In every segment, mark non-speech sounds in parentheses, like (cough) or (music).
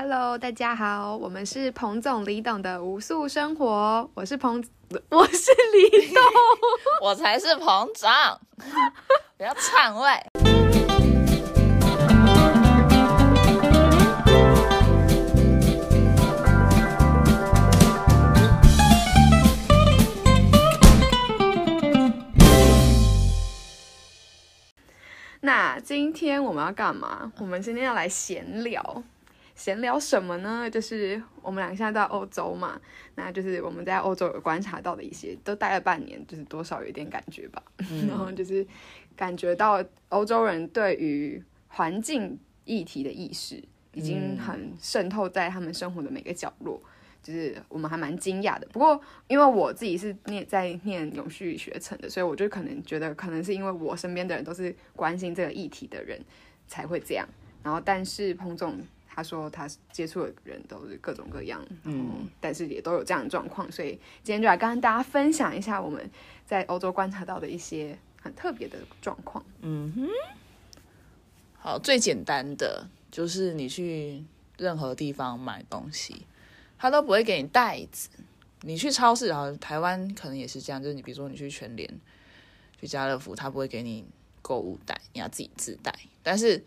Hello，大家好，我们是彭总李董的无素生活，我是彭，(laughs) 我是李董，(laughs) 我才是膨胀，(laughs) 不要篡位。那今天我们要干嘛？我们今天要来闲聊，闲聊什么呢？就是我们俩现在在欧洲嘛，那就是我们在欧洲有观察到的一些，都待了半年，就是多少有点感觉吧。(laughs) 然后就是感觉到欧洲人对于环境议题的意识，已经很渗透在他们生活的每个角落。就是我们还蛮惊讶的，不过因为我自己是念在念永续学程的，所以我就可能觉得，可能是因为我身边的人都是关心这个议题的人才会这样。然后，但是彭总他说他接触的人都是各种各样，嗯，但是也都有这样的状况，所以今天就来跟大家分享一下我们在欧洲观察到的一些很特别的状况。嗯哼，好，最简单的就是你去任何地方买东西。他都不会给你袋子，你去超市，然后台湾可能也是这样，就是你比如说你去全联、去家乐福，他不会给你购物袋，你要自己自带。但是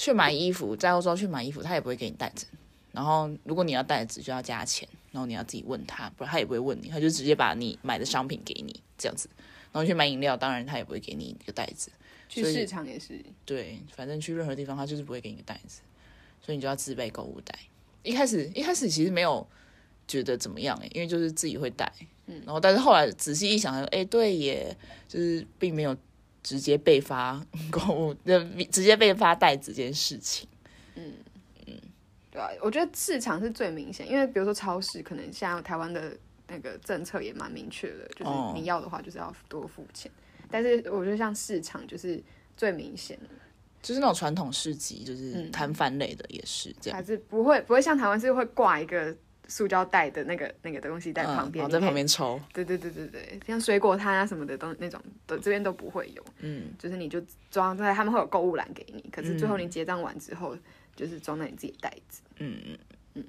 去买衣服，在欧洲去买衣服，他也不会给你袋子。然后如果你要袋子，就要加钱，然后你要自己问他，不然他也不会问你，他就直接把你买的商品给你这样子。然后去买饮料，当然他也不会给你一个袋子。去市场也是。对，反正去任何地方，他就是不会给你个袋子，所以你就要自备购物袋。一开始一开始其实没有觉得怎么样哎，因为就是自己会带，嗯，然后但是后来仔细一想，哎，对耶，就是并没有直接被发 (laughs) 购物，就直接被发袋子这件事情，嗯嗯，对啊，我觉得市场是最明显，因为比如说超市，可能像台湾的那个政策也蛮明确的，就是你要的话就是要多付钱，但是我觉得像市场就是最明显的。就是那种传统市集，就是摊贩类的也是这样，还是不会不会像台湾是会挂一个塑胶袋的那个那个东西在旁边，在旁边抽。对对对对对，像水果摊啊什么的都那种的这边都不会有，嗯，就是你就装在他们会有购物篮给你，可是最后你结账完之后就是装在你自己袋子，嗯嗯嗯。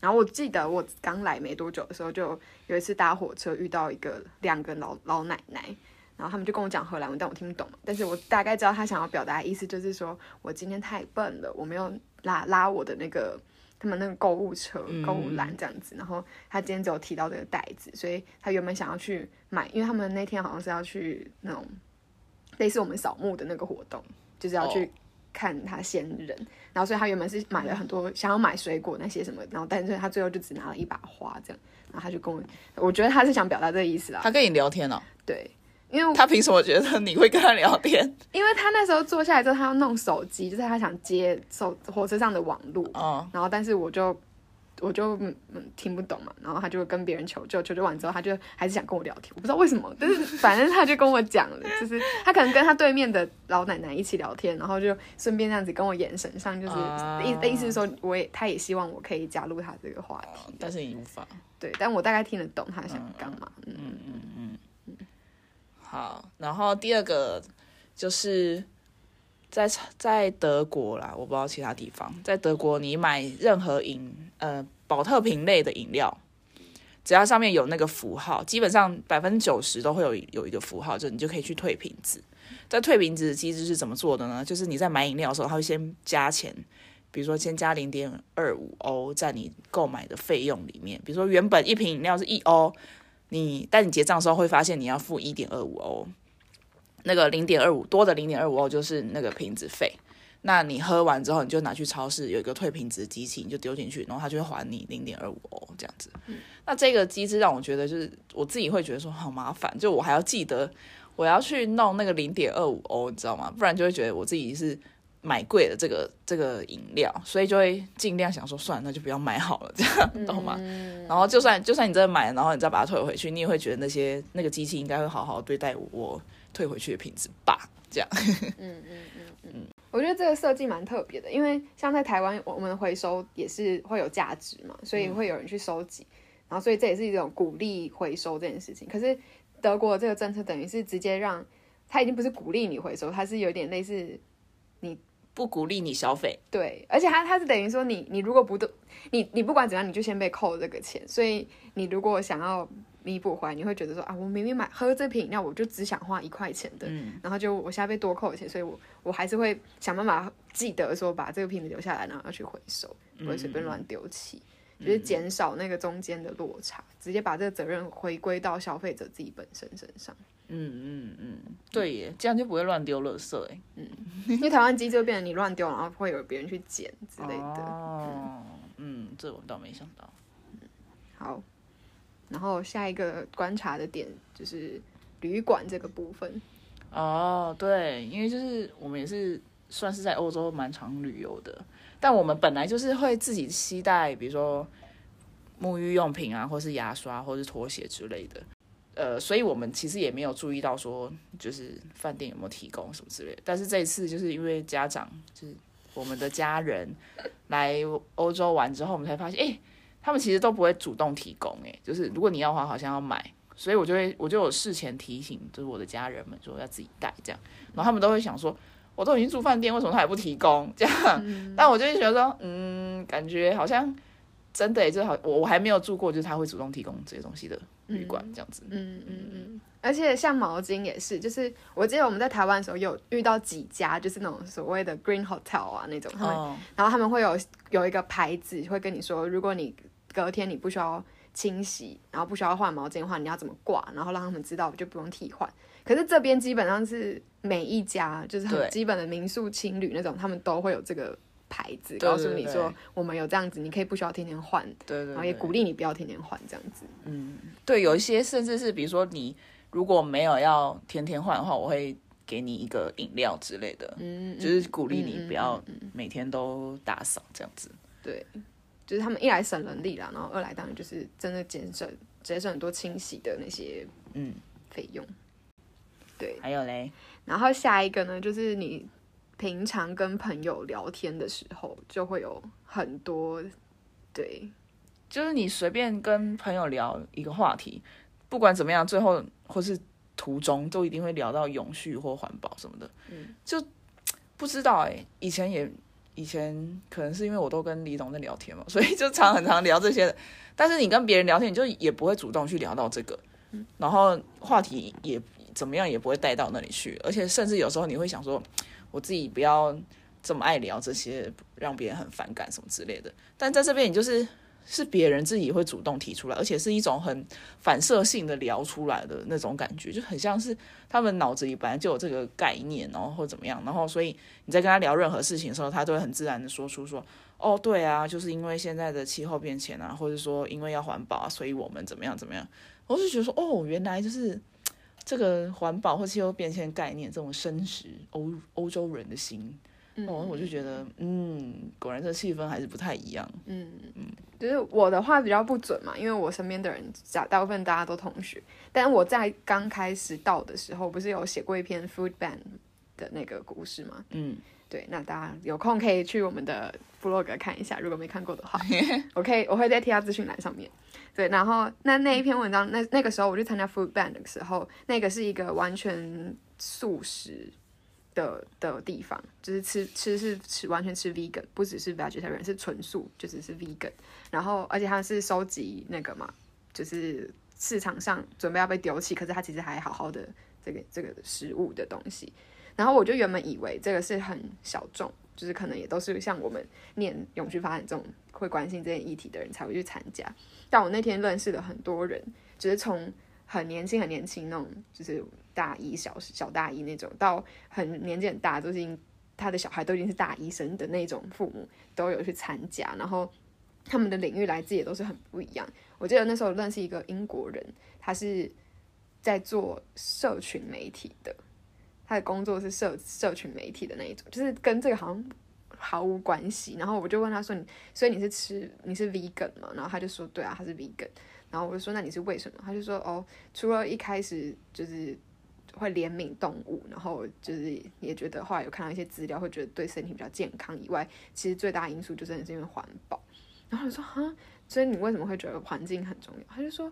然后我记得我刚来没多久的时候，就有一次搭火车遇到一个两个老老奶奶。然后他们就跟我讲荷兰文，但我听不懂嘛。但是我大概知道他想要表达的意思，就是说我今天太笨了，我没有拉拉我的那个他们那个购物车、购物篮这样子。然后他今天只有提到这个袋子，所以他原本想要去买，因为他们那天好像是要去那种类似我们扫墓的那个活动，就是要去看他先人。然后所以他原本是买了很多，想要买水果那些什么，然后但是他最后就只拿了一把花这样。然后他就跟我，我觉得他是想表达这个意思啦。他跟你聊天哦，对。因为他凭什么觉得你会跟他聊天？因为他那时候坐下来之后，他要弄手机，就是他想接手火车上的网络。哦。然后，但是我就我就嗯听不懂嘛，然后他就跟别人求救，求救完之后，他就还是想跟我聊天，我不知道为什么，但是反正他就跟我讲了，就是他可能跟他对面的老奶奶一起聊天，然后就顺便这样子跟我眼神上就是意意思是说，我也他也希望我可以加入他这个话题，但是你无法。对，但我大概听得懂他想干嘛。嗯嗯嗯。好，然后第二个就是在在德国啦，我不知道其他地方。在德国，你买任何饮呃保特瓶类的饮料，只要上面有那个符号，基本上百分之九十都会有有一个符号，就你就可以去退瓶子。在退瓶子的机制是怎么做的呢？就是你在买饮料的时候，他会先加钱，比如说先加零点二五欧在你购买的费用里面。比如说原本一瓶饮料是一欧。你但你结账的时候会发现你要付一点二五欧，那个零点二五多的零点二五欧就是那个瓶子费。那你喝完之后，你就拿去超市有一个退瓶子的机器，你就丢进去，然后他就会还你零点二五欧这样子。那这个机制让我觉得就是我自己会觉得说好麻烦，就我还要记得我要去弄那个零点二五欧，你知道吗？不然就会觉得我自己是。买贵的这个这个饮料，所以就会尽量想说，算了，那就不要买好了，这样懂吗？然后就算就算你真的买了，然后你再把它退回去，你也会觉得那些那个机器应该会好好对待我退回去的瓶子吧？这样。嗯嗯嗯 (laughs) 嗯，我觉得这个设计蛮特别的，因为像在台湾，我们回收也是会有价值嘛，所以会有人去收集，然后所以这也是一种鼓励回收这件事情。可是德国这个政策等于是直接让，它已经不是鼓励你回收，它是有点类似你。不鼓励你消费。对，而且他他是等于说你你如果不都你你不管怎样，你就先被扣这个钱，所以你如果想要。弥补回来，你会觉得说啊，我明明买喝这瓶饮料，我就只想花一块钱的，然后就我现在被多扣钱，所以我我还是会想办法记得说把这个瓶子留下来，然后要去回收，不会随便乱丢弃，就是减少那个中间的落差，直接把这个责任回归到消费者自己本身身上。嗯嗯嗯，对耶，这样就不会乱丢垃圾哎。嗯，因为台湾机就变成你乱丢，然后会有别人去捡之类的。哦，嗯，这我倒没想到。好。然后下一个观察的点就是旅馆这个部分。哦，对，因为就是我们也是算是在欧洲蛮常旅游的，但我们本来就是会自己携带，比如说沐浴用品啊，或是牙刷，或是拖鞋之类的。呃，所以我们其实也没有注意到说，就是饭店有没有提供什么之类的。但是这一次就是因为家长，就是我们的家人来欧洲玩之后，我们才发现，哎。他们其实都不会主动提供，诶，就是如果你要的话，好像要买，所以我就会我就有事前提醒，就是我的家人们说要自己带这样，然后他们都会想说，我都已经住饭店，为什么他也不提供这样？(laughs) 但我就会觉得说，嗯，感觉好像真的，就好，我我还没有住过，就是他会主动提供这些东西的旅馆这样子。嗯嗯嗯。而且像毛巾也是，就是我记得我们在台湾的时候有遇到几家，就是那种所谓的 Green Hotel 啊那种，然后他们会有有一个牌子会跟你说，如果你隔天你不需要清洗，然后不需要换毛巾的话，你要怎么挂？然后让他们知道，就不用替换。可是这边基本上是每一家就是很基本的民宿情侣那种，他们都会有这个牌子，告诉你说我们有这样子，你可以不需要天天换。对对。然后也鼓励你不要天天换这样子。嗯，对，有一些甚至是比如说你如果没有要天天换的话，我会给你一个饮料之类的，嗯，就是鼓励你不要每天都打扫这样子。对。就是他们一来省人力啦，然后二来当然就是真的节省节省很多清洗的那些嗯费用。对，还有嘞，然后下一个呢，就是你平常跟朋友聊天的时候，就会有很多对，就是你随便跟朋友聊一个话题，不管怎么样，最后或是途中都一定会聊到永续或环保什么的。嗯，就不知道哎，以前也。以前可能是因为我都跟李董在聊天嘛，(laughs) 所以就常很常聊这些。但是你跟别人聊天，你就也不会主动去聊到这个，然后话题也怎么样也不会带到那里去。而且甚至有时候你会想说，我自己不要这么爱聊这些，让别人很反感什么之类的。但在这边，你就是。是别人自己会主动提出来，而且是一种很反射性的聊出来的那种感觉，就很像是他们脑子里本来就有这个概念，然后或怎么样，然后所以你在跟他聊任何事情的时候，他都会很自然的说出说，哦，对啊，就是因为现在的气候变迁啊，或者说因为要环保，所以我们怎么样怎么样，我就觉得说，哦，原来就是这个环保或气候变迁概念这种深植欧欧洲人的心。哦，我就觉得，嗯，果然这气氛还是不太一样。嗯嗯，就是我的话比较不准嘛，因为我身边的人大大部分大家都同学，但我在刚开始到的时候，不是有写过一篇 food ban 的那个故事吗？嗯，对，那大家有空可以去我们的 blog 看一下，如果没看过的话，我可以我会在贴到资讯栏上面。对，然后那那一篇文章，那那个时候我去参加 food ban 的时候，那个是一个完全素食。的的地方，就是吃吃是吃完全吃 vegan，不只是 vegetarian，是纯素，就只是 vegan。然后，而且它是收集那个嘛，就是市场上准备要被丢弃，可是它其实还好好的这个这个食物的东西。然后我就原本以为这个是很小众，就是可能也都是像我们念永续发展这种会关心这件议题的人才会去参加。但我那天认识了很多人，就是从很年轻很年轻那种，就是。大一小小大一那种，到很年纪很大，都是因他的小孩都已经是大医生的那种父母都有去参加，然后他们的领域来自也都是很不一样。我记得那时候认识一个英国人，他是在做社群媒体的，他的工作是社社群媒体的那一种，就是跟这个好像毫无关系。然后我就问他说：“你所以你是吃你是 vegan 吗？”然后他就说：“对啊，他是 vegan。”然后我就说：“那你是为什么？”他就说：“哦，除了一开始就是。”会怜悯动物，然后就是也觉得后来有看到一些资料，会觉得对身体比较健康以外，其实最大因素就真的是因为环保。然后我说哈，所以你为什么会觉得环境很重要？他就说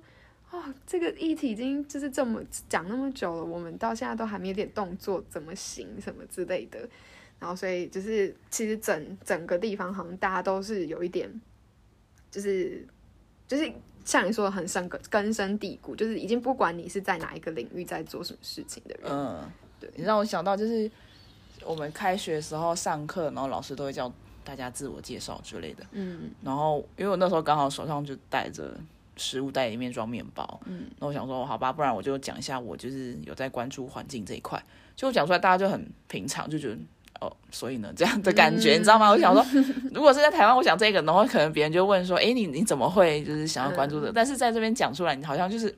啊，这个议题已经就是这么讲那么久了，我们到现在都还没有点动作，怎么行什么之类的。然后所以就是其实整整个地方好像大家都是有一点，就是就是像你说的很深根根深蒂固，就是已经不管你是在哪一个领域在做什么事情的人。嗯，对，你让我想到就是我们开学的时候上课，然后老师都会叫大家自我介绍之类的。嗯，然后因为我那时候刚好手上就带着。食物袋里面装面包，嗯，那我想说，好吧，不然我就讲一下，我就是有在关注环境这一块。就讲出来，大家就很平常，就觉得哦，所以呢，这样的感觉，你知道吗？我想说，如果是在台湾，我讲这个，然后可能别人就问说，哎，你你怎么会就是想要关注的？但是在这边讲出来，你好像就是，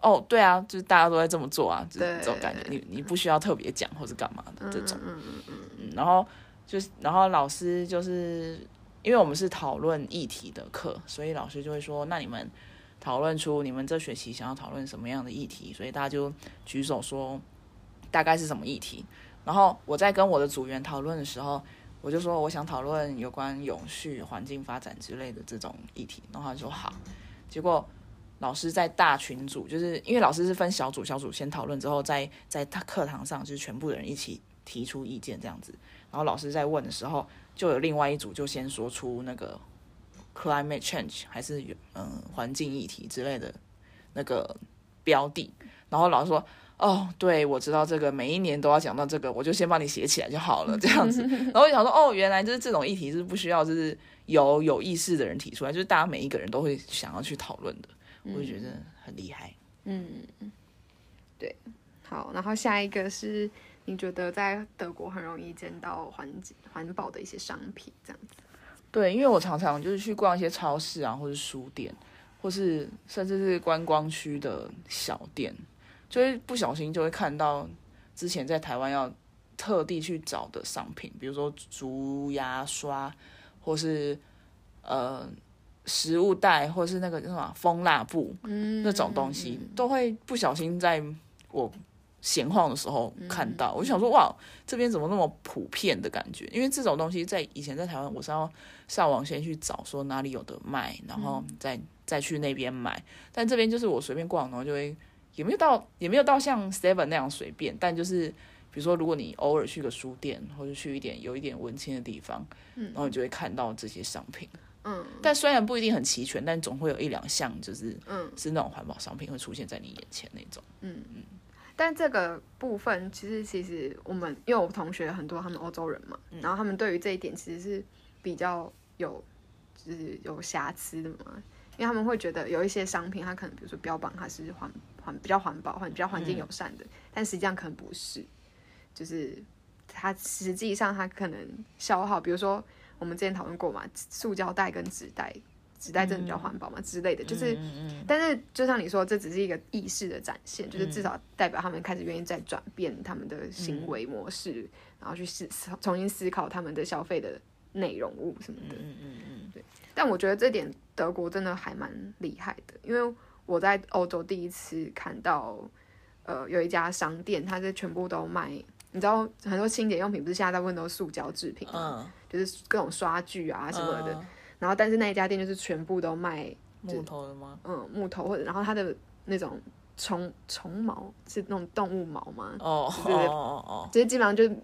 哦，对啊，就是大家都在这么做啊，就是这种感觉，你你不需要特别讲或者干嘛的这种，嗯嗯嗯嗯，然后就是，然后老师就是因为我们是讨论议题的课，所以老师就会说，那你们。讨论出你们这学期想要讨论什么样的议题，所以大家就举手说大概是什么议题。然后我在跟我的组员讨论的时候，我就说我想讨论有关永续、环境发展之类的这种议题。然后他说好。结果老师在大群组，就是因为老师是分小组，小组先讨论之后，在在课堂上就是全部的人一起提出意见这样子。然后老师在问的时候，就有另外一组就先说出那个。Climate change 还是嗯环境议题之类的那个标的，然后老师说哦，对我知道这个每一年都要讲到这个，我就先帮你写起来就好了 (laughs) 这样子。然后我想说哦，原来就是这种议题是不需要就是有有意识的人提出来，就是大家每一个人都会想要去讨论的，我就觉得很厉害。嗯，对，好，然后下一个是你觉得在德国很容易见到环境环保的一些商品这样子。对，因为我常常就是去逛一些超市啊，或者书店，或是甚至是观光区的小店，就会不小心就会看到之前在台湾要特地去找的商品，比如说竹牙刷，或是呃食物袋，或是那个什么蜂蜡布，嗯那种东西，都会不小心在我。闲晃的时候看到，我就想说，哇，这边怎么那么普遍的感觉？因为这种东西在以前在台湾，我是要上网先去找，说哪里有的卖，然后再再去那边买。但这边就是我随便逛，然后就会也没有到也没有到像 Seven 那样随便，但就是比如说，如果你偶尔去个书店，或者去一点有一点文青的地方，然后你就会看到这些商品。嗯，但虽然不一定很齐全，但总会有一两项就是嗯是那种环保商品会出现在你眼前那种。嗯嗯。但这个部分其实，其实我们因为我同学很多，他们欧洲人嘛，然后他们对于这一点其实是比较有，就是有瑕疵的嘛，因为他们会觉得有一些商品，它可能比如说标榜它是环环比较环保、环比较环境友善的，但实际上可能不是，就是它实际上它可能消耗，比如说我们之前讨论过嘛，塑胶袋跟纸袋。纸袋真的比较环保嘛之类的，就是，但是就像你说，这只是一个意识的展现，就是至少代表他们开始愿意在转变他们的行为模式，然后去思重新思考他们的消费的内容物什么的。嗯嗯嗯，对。但我觉得这点德国真的还蛮厉害的，因为我在欧洲第一次看到，呃，有一家商店，它是全部都卖，你知道很多清洁用品不是现在大部分都是塑胶制品嘛，就是各种刷具啊什么的。然后，但是那一家店就是全部都卖木头的吗？嗯，木头或者然后它的那种虫虫毛是那种动物毛吗？哦哦哦哦，其实基本上就是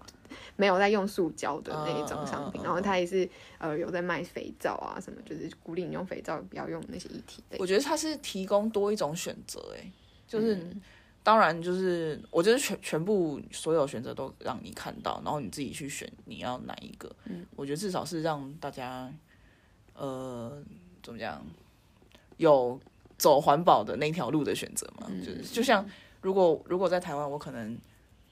没有在用塑胶的那一种商品。然后它也是呃有在卖肥皂啊什么，就是鼓励你用肥皂，不要用那些液体。我觉得它是提供多一种选择，哎，就是当然就是我觉得全全部所有选择都让你看到，然后你自己去选你要哪一个。嗯，我觉得至少是让大家。呃，怎么讲？有走环保的那条路的选择嘛？就是就像如果如果在台湾，我可能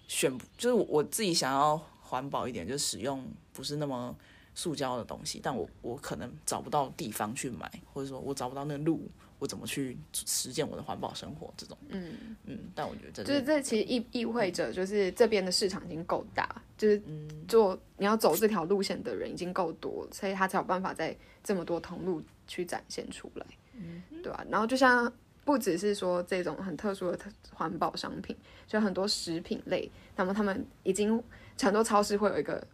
选就是我自己想要环保一点，就使用不是那么塑胶的东西，但我我可能找不到地方去买，或者说我找不到那个路。我怎么去实践我的环保生活？这种，嗯嗯，但我觉得就是这其实意意味着，就是这边的市场已经够大，就是做你要走这条路线的人已经够多，所以他才有办法在这么多通路去展现出来，嗯，对吧？然后就像不只是说这种很特殊的环保商品，就很多食品类，那么他们已经很多超市会有一个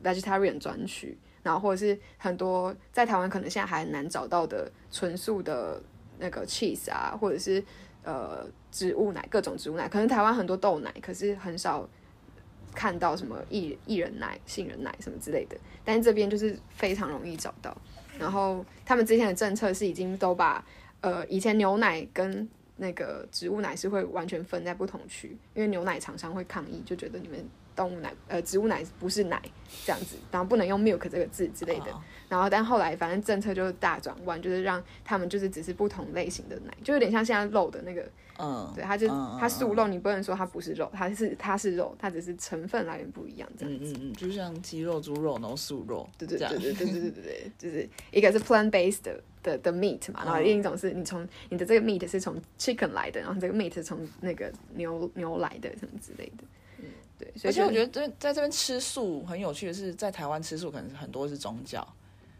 vegetarian 专区，然后或者是很多在台湾可能现在还很难找到的纯素的。那个 cheese 啊，或者是呃植物奶，各种植物奶，可能台湾很多豆奶，可是很少看到什么薏薏仁奶、杏仁奶什么之类的，但是这边就是非常容易找到。然后他们之前的政策是已经都把呃以前牛奶跟那个植物奶是会完全分在不同区，因为牛奶厂商会抗议，就觉得你们动物奶呃植物奶不是奶这样子，然后不能用 milk 这个字之类的。然后，但后来反正政策就是大转弯，就是让他们就是只是不同类型的奶，就有点像现在肉的那个，嗯，对，它就它素肉，你不能说它不是肉，它是它是肉，它只是成分来源不一样这样子，嗯嗯嗯，就像鸡肉、猪肉，然后素肉，对对对对对对对对对，就是一个是 plant based 的的 meat 嘛，然后另一种是你从你的这个 meat 是从 chicken 来的，然后这个 meat 从那个牛牛来的什么之类的，嗯，对，而且我觉得在在这边吃素很有趣的是，在台湾吃素可能很多是宗教。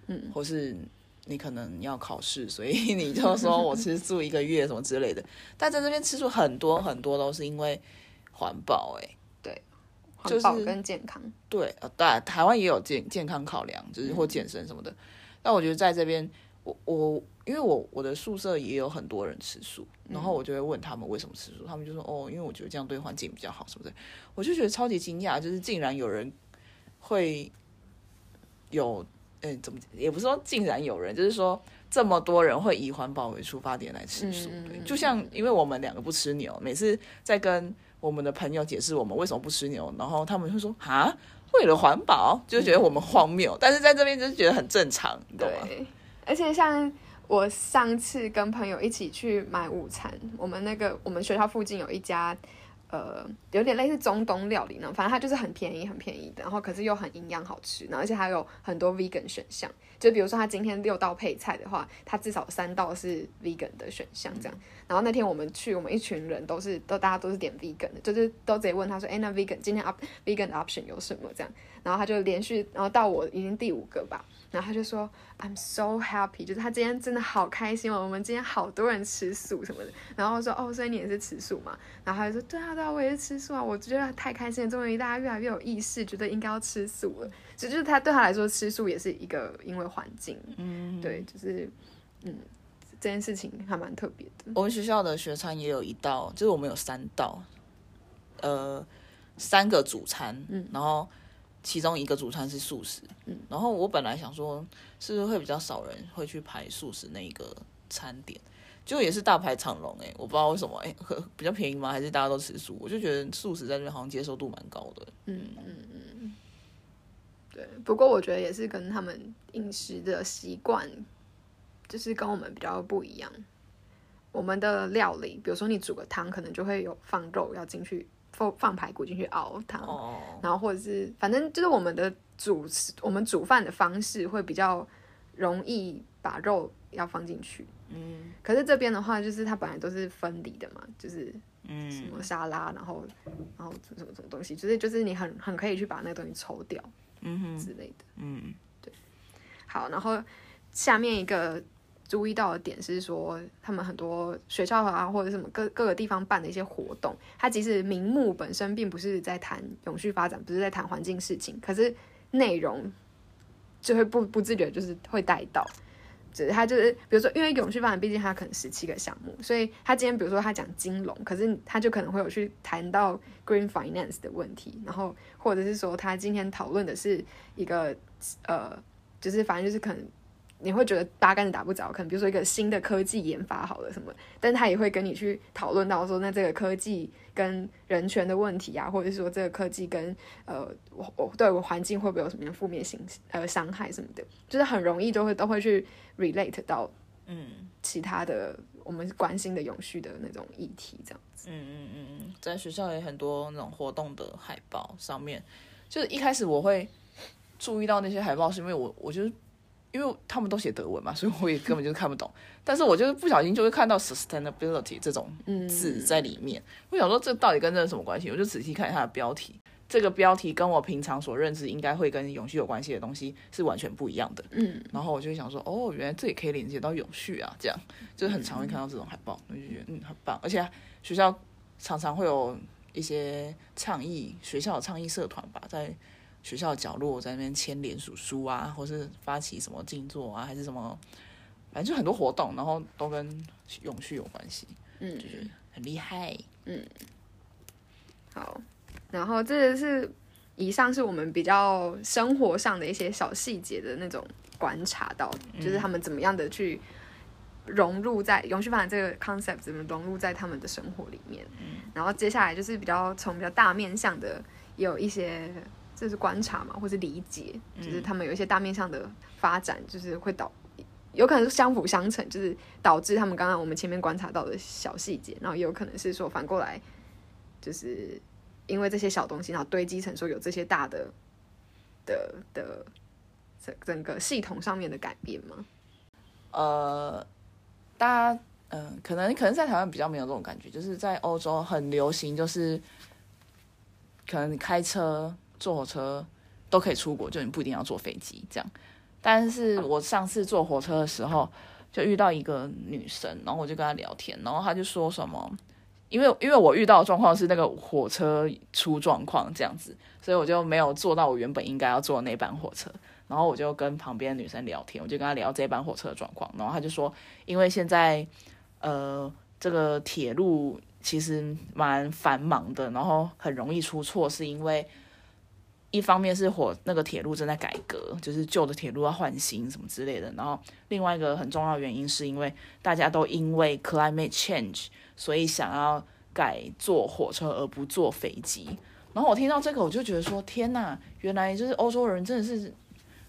嗯，或是你可能要考试，所以 (laughs) 你就说我吃素一个月什么之类的。但在这边吃素很多很多都是因为环保，哎，对，环保跟健康，对，呃，当然台湾也有健健康考量，就是或健身什么的。但我觉得在这边，我我因为我我的宿舍也有很多人吃素，然后我就会问他们为什么吃素，他们就说哦，因为我觉得这样对环境比较好，什么的。我就觉得超级惊讶，就是竟然有人会有。嗯，怎么也不是说竟然有人，就是说这么多人会以环保为出发点来吃素，对，就像因为我们两个不吃牛，每次在跟我们的朋友解释我们为什么不吃牛，然后他们会说啊，为了环保，就觉得我们荒谬，但是在这边就是觉得很正常，对。而且像我上次跟朋友一起去买午餐，我们那个我们学校附近有一家。呃，有点类似中东料理呢，反正它就是很便宜，很便宜的，然后可是又很营养好吃，然后而且还有很多 vegan 选项，就比如说他今天六道配菜的话，他至少三道是 vegan 的选项这样。然后那天我们去，我们一群人都是都大家都是点 vegan 的，就是都直接问他说，哎，那 vegan 今天 up vegan 的 option 有什么这样？然后他就连续，然后到我已经第五个吧。然后他就说，I'm so happy，就是他今天真的好开心哦，我们今天好多人吃素什么的。然后我说，哦，所以你也是吃素嘛？然后他就说，对啊，对啊，我也是吃素啊。我觉得太开心了，终于大家越来越有意识，觉得应该要吃素了。所以就是他对他来说，吃素也是一个因为环境，嗯，对，就是嗯，这件事情还蛮特别的。我们学校的学餐也有一道，就是我们有三道，呃，三个主餐，嗯，然后。其中一个主餐是素食，嗯，然后我本来想说，是不是会比较少人会去排素食那一个餐点，就也是大排长龙，哎，我不知道为什么，哎，比较便宜吗？还是大家都吃素？我就觉得素食在这边好像接受度蛮高的，嗯嗯嗯，对。不过我觉得也是跟他们饮食的习惯，就是跟我们比较不一样。我们的料理，比如说你煮个汤，可能就会有放肉要进去。放放排骨进去熬汤，然后或者是反正就是我们的煮我们煮饭的方式会比较容易把肉要放进去。嗯，可是这边的话，就是它本来都是分离的嘛，就是嗯什么沙拉，然后然后什么什么东西，就是就是你很很可以去把那个东西抽掉，嗯哼之类的。嗯，对。好，然后下面一个。注意到的点是说，他们很多学校啊，或者什么各各个地方办的一些活动，它其实名目本身并不是在谈永续发展，不是在谈环境事情，可是内容就会不不自觉就是会带到，只是他就是比如说，因为永续发展毕竟它可能十七个项目，所以他今天比如说他讲金融，可是他就可能会有去谈到 green finance 的问题，然后或者是说他今天讨论的是一个呃，就是反正就是可能。你会觉得八竿子打不着，可能比如说一个新的科技研发好了什么，但他也会跟你去讨论到说，那这个科技跟人权的问题啊，或者是说这个科技跟呃我我对我环境会不会有什么样负面性呃伤害什么的，就是很容易就会都会去 relate 到嗯其他的我们关心的永续的那种议题这样子。嗯嗯嗯嗯，在学校也很多那种活动的海报上面，就是一开始我会注意到那些海报，是因为我我就是。因为他们都写德文嘛，所以我也根本就看不懂。但是我就是不小心就会看到 sustainability 这种字在里面。我想说，这到底跟这什么关系？我就仔细看它的标题，这个标题跟我平常所认知应该会跟永续有关系的东西是完全不一样的。嗯，然后我就想说，哦，原来这也可以连接到永续啊，这样就是很常会看到这种海报，我就觉得嗯很棒。而且学校常常会有一些倡议，学校的倡议社团吧，在。学校角落在那边签联署书啊，或是发起什么静坐啊，还是什么，反正就很多活动，然后都跟永续有关系，嗯，就是很厉害，嗯。好，然后这个是以上是我们比较生活上的一些小细节的那种观察到，就是他们怎么样的去融入在永续发展这个 concept 怎么融入在他们的生活里面。然后接下来就是比较从比较大面向的，也有一些这是观察嘛，或是理解，就是他们有一些大面上的发展，就是会导有可能是相辅相成，就是导致他们刚刚我们前面观察到的小细节，然后也有可能是说反过来，就是因为这些小东西，然后堆积成说有这些大的的的整整个系统上面的改变吗？呃，大家嗯，可能可能在台湾比较没有这种感觉，就是在欧洲很流行，就是可能你开车、坐火车都可以出国，就你不一定要坐飞机这样。但是我上次坐火车的时候，就遇到一个女生，然后我就跟她聊天，然后她就说什么，因为因为我遇到的状况是那个火车出状况这样子，所以我就没有坐到我原本应该要坐的那班火车，然后我就跟旁边的女生聊天，我就跟她聊这班火车的状况，然后她就说，因为现在呃这个铁路其实蛮繁忙的，然后很容易出错，是因为。一方面是火那个铁路正在改革，就是旧的铁路要换新什么之类的。然后另外一个很重要原因是因为大家都因为 climate change，所以想要改坐火车而不坐飞机。然后我听到这个，我就觉得说天呐，原来就是欧洲人真的是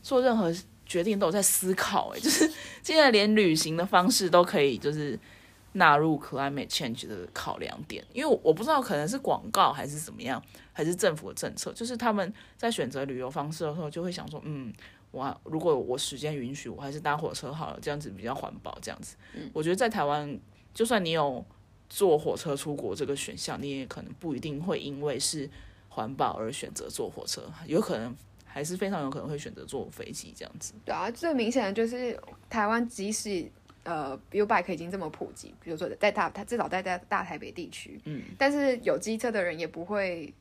做任何决定都有在思考，诶，就是 (laughs) 现在连旅行的方式都可以就是纳入 climate change 的考量点。因为我不知道可能是广告还是怎么样。还是政府的政策，就是他们在选择旅游方式的时候，就会想说，嗯，我如果我时间允许，我还是搭火车好了，这样子比较环保。这样子，我觉得在台湾，就算你有坐火车出国这个选项，你也可能不一定会因为是环保而选择坐火车，有可能还是非常有可能会选择坐飞机这样子。对啊，最明显的就是台湾，即使呃，U bike 已经这么普及，比如说在大，它至少在在大台北地区，嗯，但是有机车的人也不会。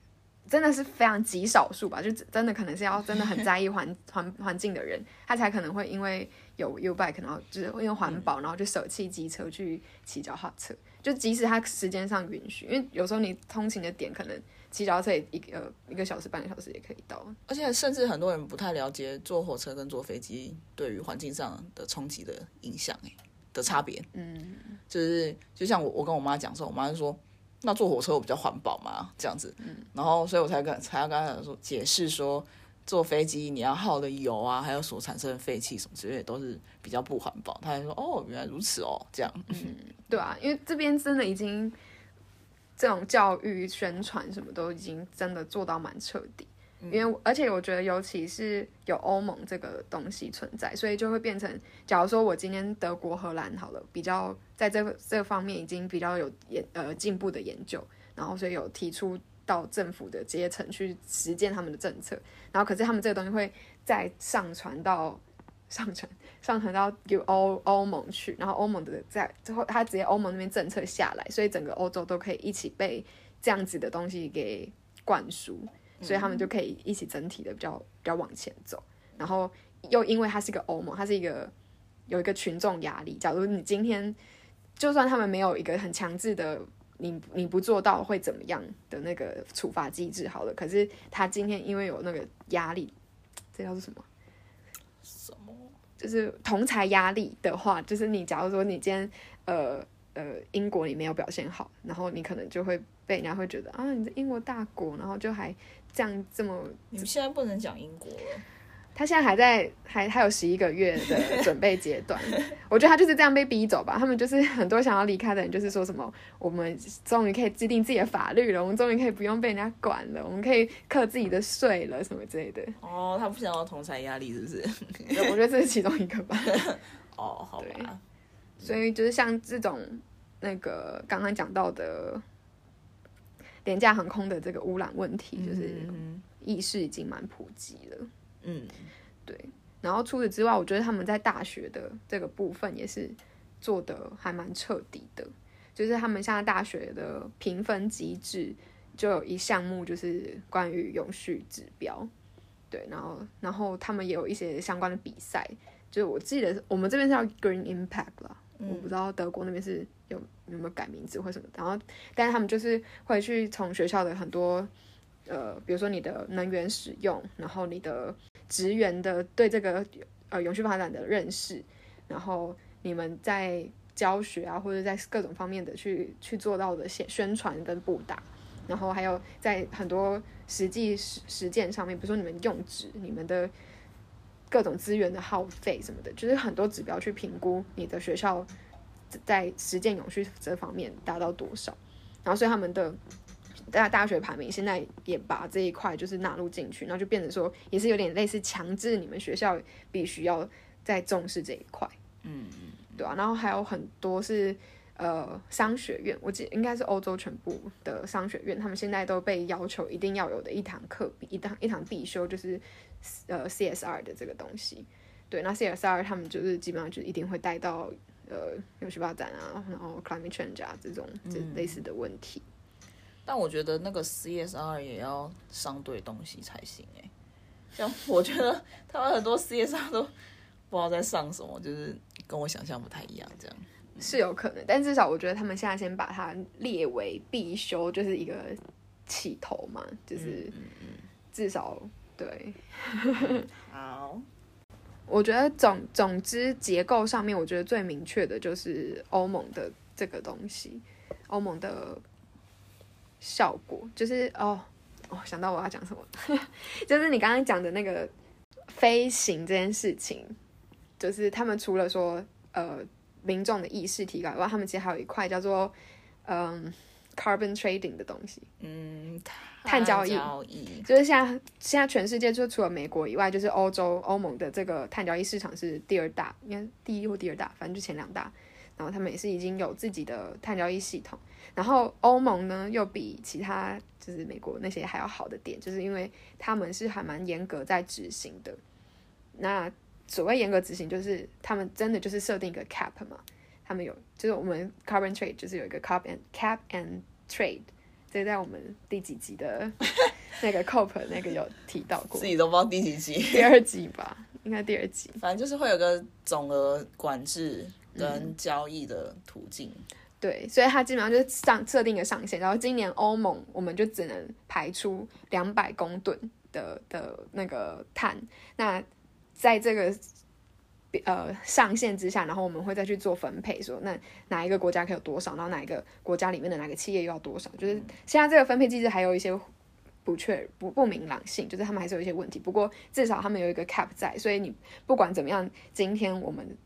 真的是非常极少数吧，就真的可能是要真的很在意环环环境的人，他才可能会因为有 U bike，然后就是因为环保，然后就舍弃机车去骑脚踏车。就即使他时间上允许，因为有时候你通勤的点可能骑脚踏车一个一个小时半个小时也可以到。而且甚至很多人不太了解坐火车跟坐飞机对于环境上的冲击的影响，哎的差别。嗯，就是就像我我跟我妈讲说，我妈就说。那坐火车我比较环保嘛，这样子，嗯然后所以我才跟才要跟他说解释说，坐飞机你要耗的油啊，还有所产生的废气什么之类都是比较不环保。他还说哦，原来如此哦，这样。嗯，对啊，因为这边真的已经这种教育宣传什么都已经真的做到蛮彻底。因为，而且我觉得，尤其是有欧盟这个东西存在，所以就会变成，假如说我今天德国、荷兰好了，比较在这这方面已经比较有研呃进步的研究，然后所以有提出到政府的阶层去实践他们的政策，然后可是他们这个东西会再上传到上传上传到有欧欧盟去，然后欧盟的在之后，他直接欧盟那边政策下来，所以整个欧洲都可以一起被这样子的东西给灌输。所以他们就可以一起整体的比较比较往前走，然后又因为它是一个欧盟，它是一个有一个群众压力。假如你今天就算他们没有一个很强制的，你你不做到会怎么样的那个处罚机制，好了，可是他今天因为有那个压力，这叫做什么？什么？就是同才压力的话，就是你假如说你今天呃呃英国你没有表现好，然后你可能就会被人家会觉得啊，你在英国大国，然后就还。这样这么，你们现在不能讲英国了。他现在还在，还还有十一个月的准备阶段。(laughs) 我觉得他就是这样被逼走吧。他们就是很多想要离开的人，就是说什么，我们终于可以制定自己的法律了，我们终于可以不用被人家管了，我们可以克自己的税了，什么之类的。哦，他不想要同财压力，是不是？我觉得这是其中一个吧。(laughs) 哦，好吧。所以就是像这种那个刚刚讲到的。廉价航空的这个污染问题，就是意识已经蛮普及了。嗯，对。然后除此之外，我觉得他们在大学的这个部分也是做的还蛮彻底的。就是他们现在大学的评分机制就有一项目，就是关于永续指标。对，然后然后他们也有一些相关的比赛。就是我记得我们这边是叫 Green Impact 啦，我不知道德国那边是有有没有改名字或什么。然后，但是他们就是会去从学校的很多呃，比如说你的能源使用，然后你的职员的对这个呃永续发展的认识，然后你们在教学啊，或者在各种方面的去去做到的宣宣传跟布达，然后还有在很多实际实实践上面，比如说你们用纸，你们的各种资源的耗费什么的，就是很多指标去评估你的学校在实践永续这方面达到多少。然后所以他们的大大学排名现在也把这一块就是纳入进去，然后就变成说也是有点类似强制你们学校必须要再重视这一块。嗯嗯，对啊。然后还有很多是呃商学院，我记应该是欧洲全部的商学院，他们现在都被要求一定要有的一堂课，一堂一堂必修就是。呃，CSR 的这个东西，对，那 CSR 他们就是基本上就一定会带到呃，永续发展啊，然后 climate change 啊这种这类似的问题。但我觉得那个 CSR 也要上对东西才行哎，像我觉得他们很多 CSR 都不知道在上什么，就是跟我想象不太一样，这样是有可能。但至少我觉得他们现在先把它列为必修，就是一个起头嘛，就是至少。对，好，我觉得总总之结构上面，我觉得最明确的就是欧盟的这个东西，欧盟的效果就是哦，哦，想到我要讲什么，(laughs) 就是你刚刚讲的那个飞行这件事情，就是他们除了说呃民众的意识提高以外，他们其实还有一块叫做嗯。Carbon trading 的东西，嗯，碳交易，就是现在现在全世界就除了美国以外，就是欧洲欧盟的这个碳交易市场是第二大，应该第一或第二大，反正就前两大。然后他们也是已经有自己的碳交易系统。然后欧盟呢，又比其他就是美国那些还要好的点，就是因为他们是还蛮严格在执行的。那所谓严格执行，就是他们真的就是设定一个 cap 嘛。他们有，就是我们 carbon trade 就是有一个 cap and cap and trade，这在我们第几集的 (laughs) 那个 COP 那个有提到过，自己都不知道第几集，第二集吧，应该第二集。反正就是会有个总额管制跟交易的途径。对，所以它基本上就是上设定一个上限，然后今年欧盟我们就只能排出两百公吨的的那个碳，那在这个。呃，上限之下，然后我们会再去做分配，说那哪一个国家可以有多少，然后哪一个国家里面的哪个企业又要多少，就是现在这个分配机制还有一些不确不不明朗性，就是他们还是有一些问题。不过至少他们有一个 cap 在，所以你不管怎么样，今天我们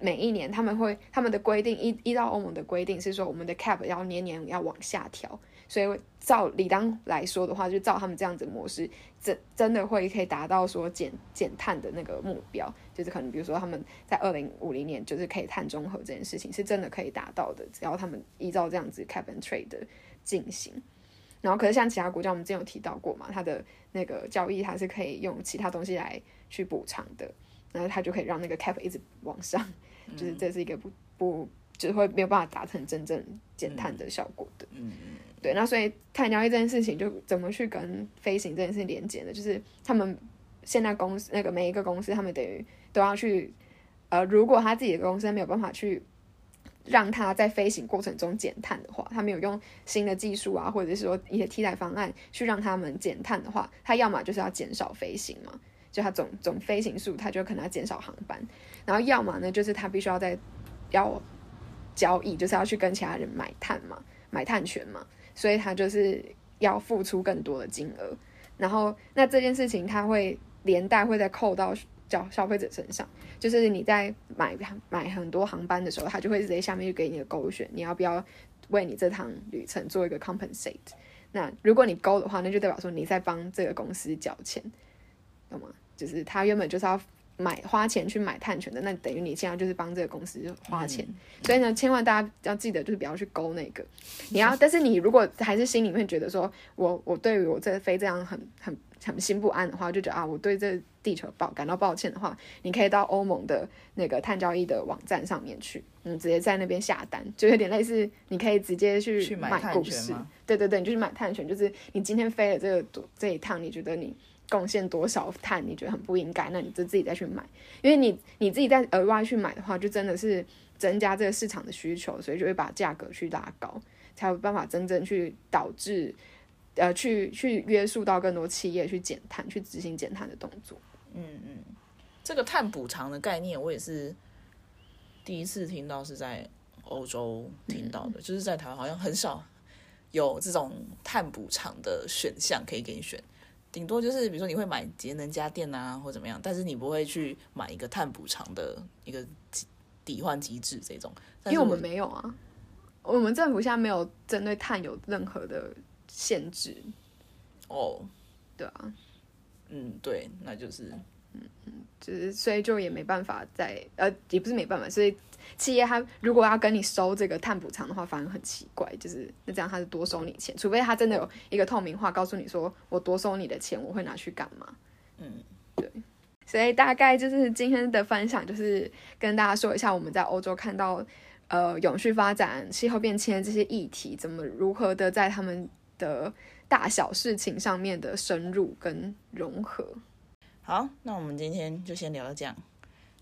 每一年他们会他们的规定依依照欧盟的规定是说，我们的 cap 要年年要往下调。所以照理当来说的话，就照他们这样子模式，真真的会可以达到说减减碳的那个目标，就是可能比如说他们在二零五零年就是可以碳中和这件事情是真的可以达到的，只要他们依照这样子 cap and trade 的进行。然后可是像其他国家，我们之前有提到过嘛，它的那个交易它是可以用其他东西来去补偿的，然后它就可以让那个 cap 一直往上，就是这是一个不不就会没有办法达成真正减碳的效果的。嗯。对，那所以碳交易这件事情就怎么去跟飞行这件事情连接呢？就是他们现在公司那个每一个公司，他们等于都要去，呃，如果他自己的公司没有办法去让他在飞行过程中减碳的话，他没有用新的技术啊，或者是说一些替代方案去让他们减碳的话，他要么就是要减少飞行嘛，就他总总飞行数，他就可能要减少航班，然后要么呢，就是他必须要在要交易，就是要去跟其他人买碳嘛，买碳权嘛。所以他就是要付出更多的金额，然后那这件事情他会连带会再扣到消消费者身上，就是你在买买很多航班的时候，他就会直接下面就给你的勾选，你要不要为你这趟旅程做一个 compensate？那如果你勾的话，那就代表说你在帮这个公司缴钱，懂吗？就是他原本就是要。买花钱去买碳权的，那等于你现在就是帮这个公司花钱，所以呢，千万大家要记得，就是不要去勾那个。你要，(laughs) 但是你如果还是心里面觉得说，我我对于我这飞这样很很很心不安的话，就觉得啊，我对这地球抱感到抱歉的话，你可以到欧盟的那个碳交易的网站上面去，嗯，直接在那边下单，就有点类似，你可以直接去买股市，对对对，你就去买碳权，就是你今天飞了这个这一趟，你觉得你。贡献多少碳你觉得很不应该，那你就自己再去买，因为你你自己再额外去买的话，就真的是增加这个市场的需求，所以就会把价格去拉高，才有办法真正去导致呃去去约束到更多企业去减碳，去执行减碳的动作。嗯嗯，这个碳补偿的概念，我也是第一次听到，是在欧洲听到的，就是在台湾好像很少有这种碳补偿的选项可以给你选，顶多就是比如说你会买节能家电啊，或怎么样，但是你不会去买一个碳补偿的一个抵换机制这种，因为我们没有啊，我们政府现在没有针对碳有任何的限制。哦，对啊。嗯，对，那就是，嗯嗯，就是所以就也没办法在呃，也不是没办法，所以企业他如果要跟你收这个碳补偿的话，反而很奇怪，就是那这样他是多收你钱，除非他真的有一个透明化，告诉你说我多收你的钱，我会拿去干嘛？嗯，对，所以大概就是今天的分享，就是跟大家说一下我们在欧洲看到呃永续发展、气候变迁这些议题，怎么如何的在他们的。大小事情上面的深入跟融合。好，那我们今天就先聊到这样，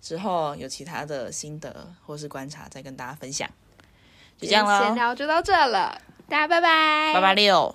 之后有其他的心得或是观察再跟大家分享。就这样了，闲聊就到这了，大家拜拜，拜拜六。